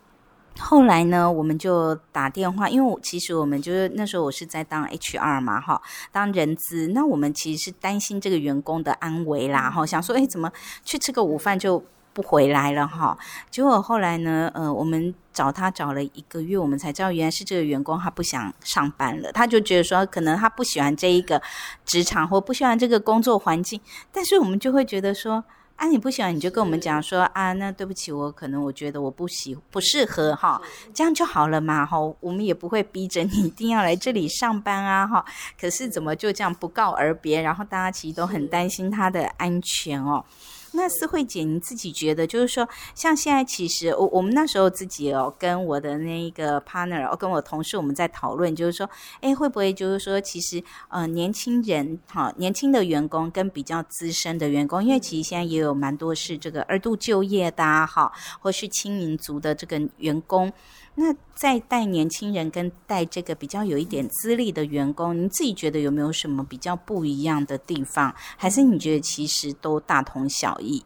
后来呢，我们就打电话，因为我其实我们就是那时候我是在当 HR 嘛，哈，当人资，那我们其实是担心这个员工的安危啦，哈，想说，哎，怎么去吃个午饭就不回来了，哈，结果后来呢，呃，我们找他找了一个月，我们才知道原来是这个员工他不想上班了，他就觉得说，可能他不喜欢这一个职场或不喜欢这个工作环境，但是我们就会觉得说。啊，你不喜欢你就跟我们讲说啊，那对不起，我可能我觉得我不喜不适合哈，这样就好了嘛哈，我们也不会逼着你一定要来这里上班啊哈。可是怎么就这样不告而别？然后大家其实都很担心他的安全哦。那思慧姐，你自己觉得，就是说，像现在，其实我我们那时候自己哦，跟我的那一个 partner，跟我同事，我们在讨论，就是说，哎，会不会就是说，其实呃，年轻人哈，年轻的员工跟比较资深的员工，因为其实现在也有蛮多是这个二度就业的哈，或是青民族的这个员工。那在带年轻人跟带这个比较有一点资历的员工，你自己觉得有没有什么比较不一样的地方？还是你觉得其实都大同小异？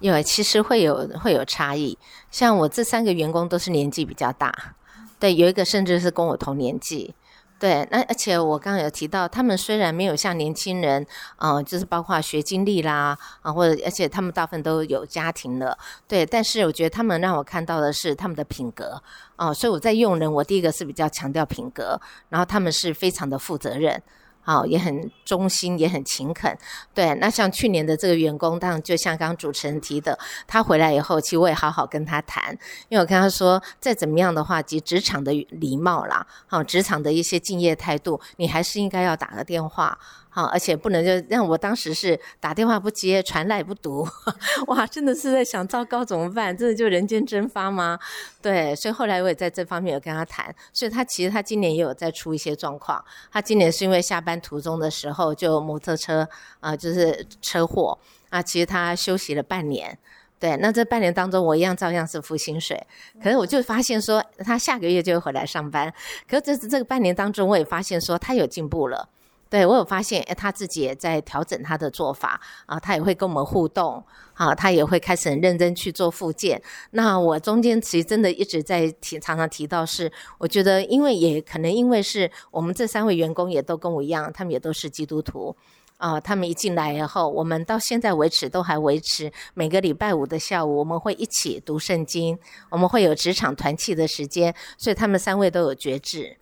因为，其实会有会有差异。像我这三个员工都是年纪比较大，对，有一个甚至是跟我同年纪。对，那而且我刚刚有提到，他们虽然没有像年轻人，嗯，就是包括学经历啦，啊，或者而且他们大部分都有家庭了，对，但是我觉得他们让我看到的是他们的品格，哦，所以我在用人，我第一个是比较强调品格，然后他们是非常的负责任。好，也很忠心，也很勤恳。对，那像去年的这个员工，当然就像刚主持人提的，他回来以后，其实我也好好跟他谈，因为我跟他说，再怎么样的话，及职场的礼貌啦，好，职场的一些敬业态度，你还是应该要打个电话。好，而且不能就让我当时是打电话不接，传来不读，哇，真的是在想糟糕怎么办？真的就人间蒸发吗？对，所以后来我也在这方面有跟他谈，所以他其实他今年也有在出一些状况。他今年是因为下班途中的时候就摩托车啊，就是车祸啊，其实他休息了半年。对，那这半年当中我一样照样是付薪水，可是我就发现说他下个月就会回来上班，可是这这个半年当中我也发现说他有进步了。对我有发现，哎，他自己也在调整他的做法啊，他也会跟我们互动，啊，他也会开始很认真去做复健。那我中间其实真的一直在提，常常提到是，我觉得因为也可能因为是我们这三位员工也都跟我一样，他们也都是基督徒啊，他们一进来以后，我们到现在为止都还维持每个礼拜五的下午，我们会一起读圣经，我们会有职场团契的时间，所以他们三位都有觉志。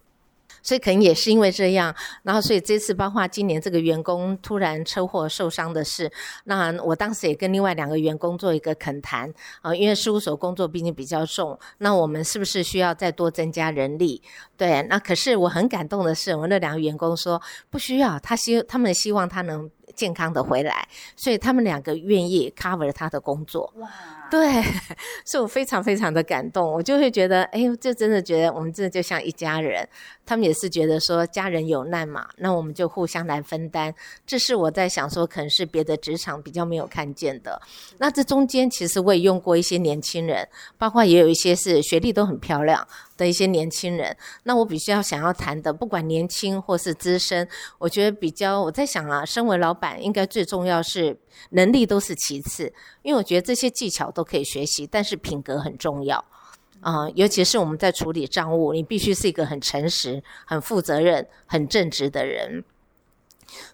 所以可能也是因为这样，然后所以这次包括今年这个员工突然车祸受伤的事，那我当时也跟另外两个员工做一个恳谈啊，因为事务所工作毕竟比较重，那我们是不是需要再多增加人力？对，那可是我很感动的是，我那两个员工说不需要，他希他们希望他能健康的回来，所以他们两个愿意 cover 他的工作。哇！对，所以我非常非常的感动，我就会觉得，哎呦，这真的觉得我们真的就像一家人。他们也是觉得说家人有难嘛，那我们就互相来分担。这是我在想说，可能是别的职场比较没有看见的。那这中间其实我也用过一些年轻人，包括也有一些是学历都很漂亮的一些年轻人。那我必须要想要谈的，不管年轻或是资深，我觉得比较我在想啊，身为老板应该最重要是能力都是其次，因为我觉得这些技巧都可以学习，但是品格很重要。啊，尤其是我们在处理账务，你必须是一个很诚实、很负责任、很正直的人。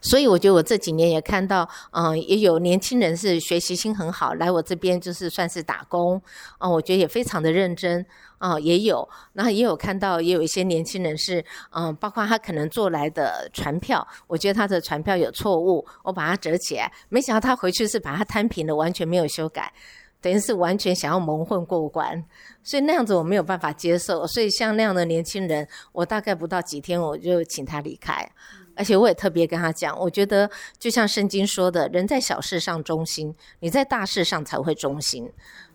所以我觉得我这几年也看到，嗯，也有年轻人是学习心很好，来我这边就是算是打工，啊，我觉得也非常的认真，啊，也有，然后也有看到，也有一些年轻人是，嗯，包括他可能做来的船票，我觉得他的船票有错误，我把它折起来，没想到他回去是把它摊平了，完全没有修改。等于是完全想要蒙混过关，所以那样子我没有办法接受。所以像那样的年轻人，我大概不到几天我就请他离开。而且我也特别跟他讲，我觉得就像圣经说的，人在小事上忠心，你在大事上才会忠心。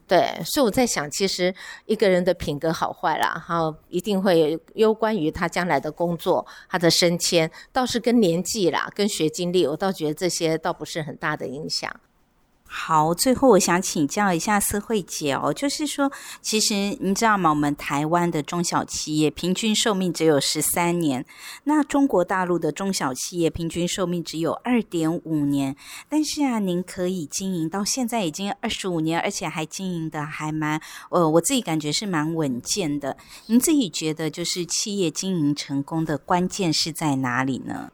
对，所以我在想，其实一个人的品格好坏啦，哈，一定会攸关于他将来的工作、他的升迁，倒是跟年纪啦、跟学经历，我倒觉得这些倒不是很大的影响。好，最后我想请教一下思慧姐哦，就是说，其实你知道吗？我们台湾的中小企业平均寿命只有十三年，那中国大陆的中小企业平均寿命只有二点五年。但是啊，您可以经营到现在已经二十五年，而且还经营的还蛮……呃，我自己感觉是蛮稳健的。您自己觉得，就是企业经营成功的关键是在哪里呢？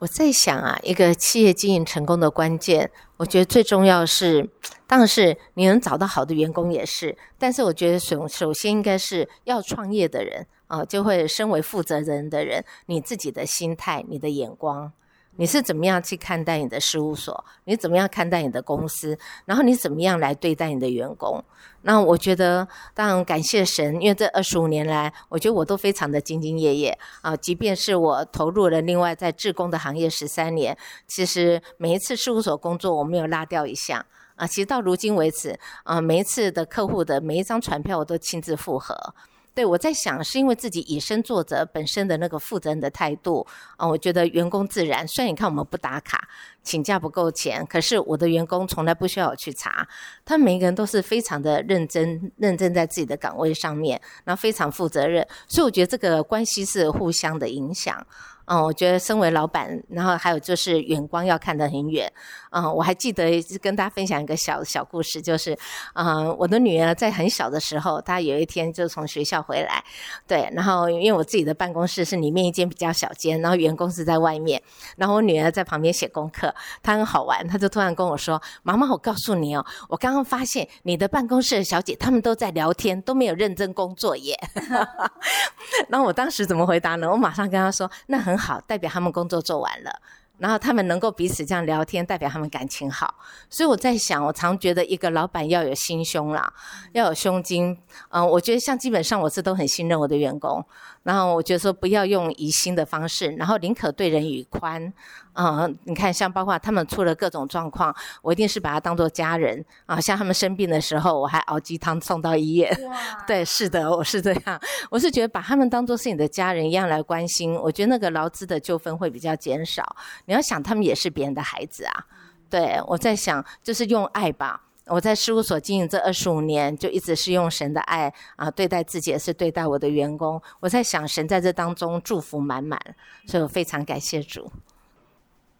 我在想啊，一个企业经营成功的关键，我觉得最重要是，当然是你能找到好的员工也是，但是我觉得首首先应该是要创业的人啊，就会身为负责人的人，你自己的心态、你的眼光。你是怎么样去看待你的事务所？你怎么样看待你的公司？然后你怎么样来对待你的员工？那我觉得，当然感谢神，因为这二十五年来，我觉得我都非常的兢兢业业啊。即便是我投入了另外在志工的行业十三年，其实每一次事务所工作，我没有落掉一项啊。其实到如今为止啊，每一次的客户的每一张传票，我都亲自复核。对我在想，是因为自己以身作则本身的那个负责任的态度啊，我觉得员工自然。虽然你看我们不打卡，请假不够钱，可是我的员工从来不需要我去查，他们每一个人都是非常的认真，认真在自己的岗位上面，然后非常负责任，所以我觉得这个关系是互相的影响。嗯，我觉得身为老板，然后还有就是远光要看得很远。嗯，我还记得跟大家分享一个小小故事，就是，嗯，我的女儿在很小的时候，她有一天就从学校回来，对，然后因为我自己的办公室是里面一间比较小间，然后员工是在外面，然后我女儿在旁边写功课，她很好玩，她就突然跟我说：“妈妈，我告诉你哦，我刚刚发现你的办公室的小姐她们都在聊天，都没有认真工作耶。”然后我当时怎么回答呢？我马上跟她说：“那很。”好，代表他们工作做完了，然后他们能够彼此这样聊天，代表他们感情好。所以我在想，我常觉得一个老板要有心胸啦，要有胸襟。嗯，我觉得像基本上我是都很信任我的员工。然后我觉得说不要用疑心的方式，然后宁可对人与宽。嗯，你看像包括他们出了各种状况，我一定是把他当做家人啊。像他们生病的时候，我还熬鸡汤送到医院。对，是的，我是这样。我是觉得把他们当做是你的家人一样来关心，我觉得那个劳资的纠纷会比较减少。你要想，他们也是别人的孩子啊。对，我在想，就是用爱吧。我在事务所经营这二十五年，就一直是用神的爱啊对待自己，也是对待我的员工。我在想，神在这当中祝福满满，所以我非常感谢主。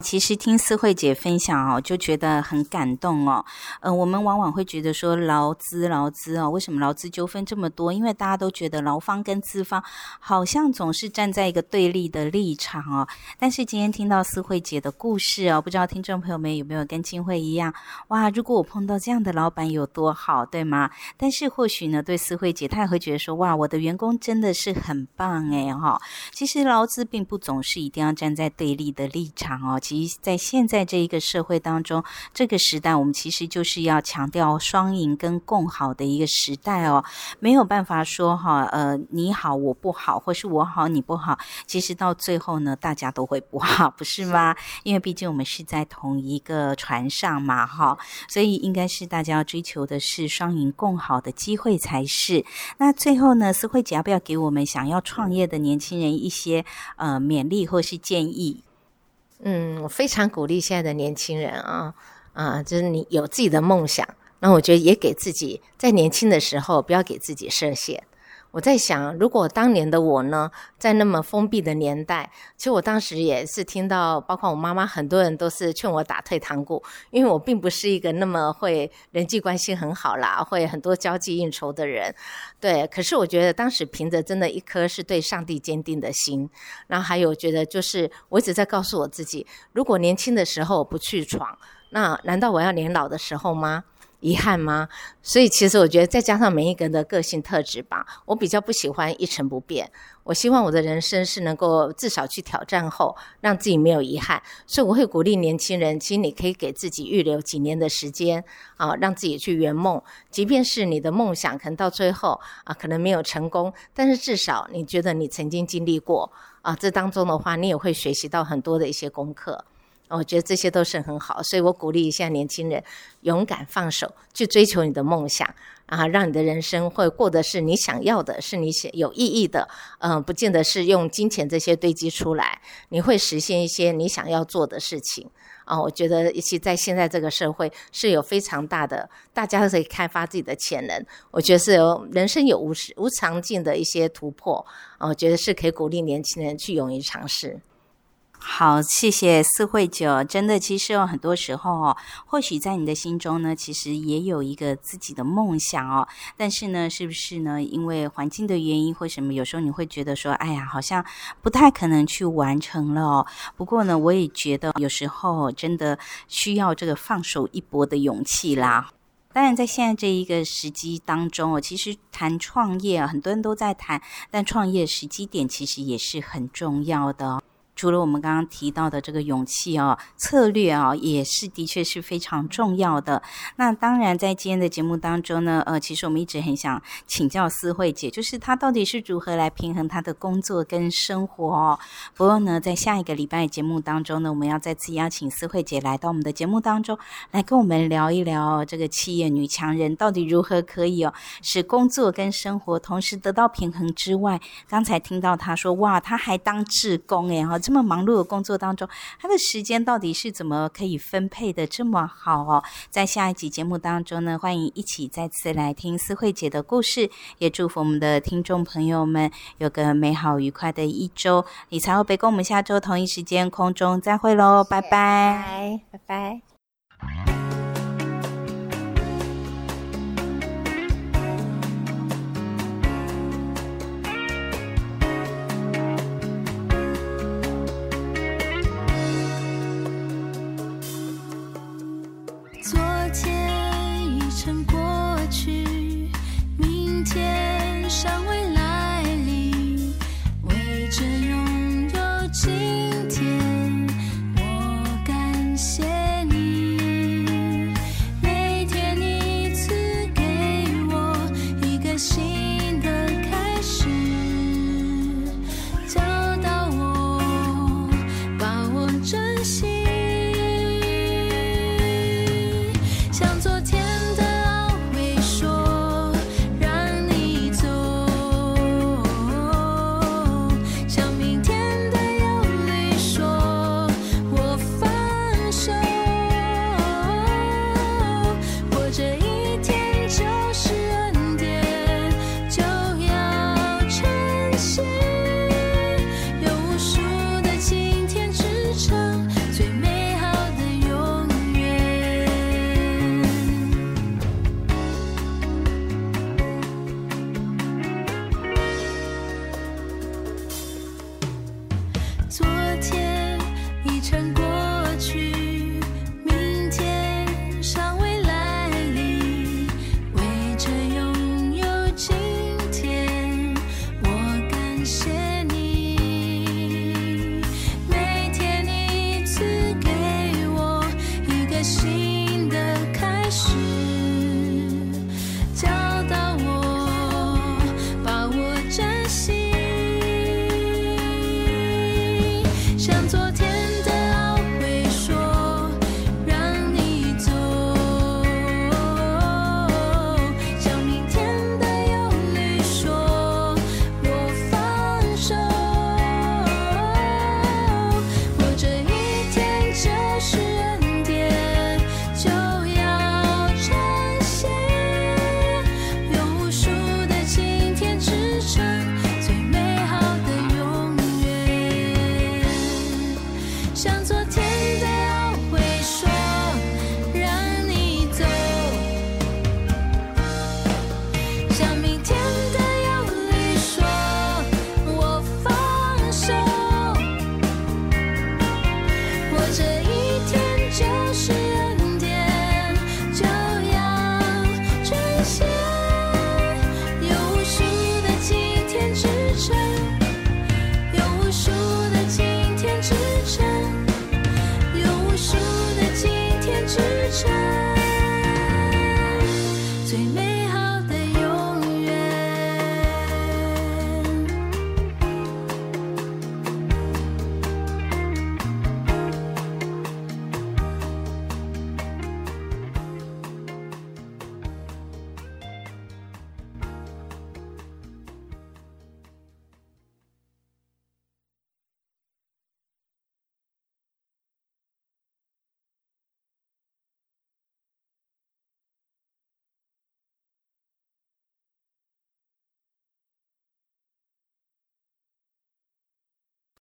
其实听思慧姐分享哦，就觉得很感动哦。呃，我们往往会觉得说劳资劳资哦，为什么劳资纠纷这么多？因为大家都觉得劳方跟资方好像总是站在一个对立的立场哦。但是今天听到思慧姐的故事哦，不知道听众朋友们有没有跟金慧一样哇？如果我碰到这样的老板有多好，对吗？但是或许呢，对思慧姐她也会觉得说哇，我的员工真的是很棒诶。哈。其实劳资并不总是一定要站在对立的立场哦。其在现在这一个社会当中，这个时代，我们其实就是要强调双赢跟共好的一个时代哦。没有办法说哈，呃，你好我不好，或是我好你不好，其实到最后呢，大家都会不好，不是吗？因为毕竟我们是在同一个船上嘛，哈，所以应该是大家要追求的是双赢共好的机会才是。那最后呢，思慧姐要不要给我们想要创业的年轻人一些呃勉励或是建议？嗯，我非常鼓励现在的年轻人啊，啊，就是你有自己的梦想，那我觉得也给自己在年轻的时候不要给自己设限。我在想，如果当年的我呢，在那么封闭的年代，其实我当时也是听到，包括我妈妈，很多人都是劝我打退堂鼓，因为我并不是一个那么会人际关系很好啦，会很多交际应酬的人。对，可是我觉得当时凭着真的一颗是对上帝坚定的心，然后还有觉得就是我一直在告诉我自己，如果年轻的时候不去闯，那难道我要年老的时候吗？遗憾吗？所以其实我觉得，再加上每一个人的个性特质吧，我比较不喜欢一成不变。我希望我的人生是能够至少去挑战后，让自己没有遗憾。所以我会鼓励年轻人，其实你可以给自己预留几年的时间啊，让自己去圆梦。即便是你的梦想可能到最后啊，可能没有成功，但是至少你觉得你曾经经历过啊，这当中的话，你也会学习到很多的一些功课。我觉得这些都是很好，所以我鼓励一下年轻人，勇敢放手去追求你的梦想啊，让你的人生会过得是你想要的，是你想有意义的。嗯，不见得是用金钱这些堆积出来，你会实现一些你想要做的事情啊。我觉得，尤其在现在这个社会，是有非常大的，大家都可以开发自己的潜能。我觉得是有人生有无无常境的一些突破啊，我觉得是可以鼓励年轻人去勇于尝试。好，谢谢四惠九。真的，其实有很多时候哦，或许在你的心中呢，其实也有一个自己的梦想哦。但是呢，是不是呢？因为环境的原因或什么，有时候你会觉得说，哎呀，好像不太可能去完成了哦。不过呢，我也觉得有时候真的需要这个放手一搏的勇气啦。当然，在现在这一个时机当中哦，其实谈创业啊，很多人都在谈，但创业时机点其实也是很重要的哦。除了我们刚刚提到的这个勇气哦，策略啊，也是的确是非常重要的。那当然，在今天的节目当中呢，呃，其实我们一直很想请教思慧姐，就是她到底是如何来平衡她的工作跟生活哦。不过呢，在下一个礼拜节目当中呢，我们要再次邀请思慧姐来到我们的节目当中，来跟我们聊一聊这个企业女强人到底如何可以哦，使工作跟生活同时得到平衡之外，刚才听到她说，哇，她还当志工诶哈，这么忙碌的工作当中，他的时间到底是怎么可以分配的这么好哦？在下一集节目当中呢，欢迎一起再次来听思慧姐的故事，也祝福我们的听众朋友们有个美好愉快的一周。理财后备跟我们下周同一时间空中再会喽，拜拜，拜拜。天，尚未。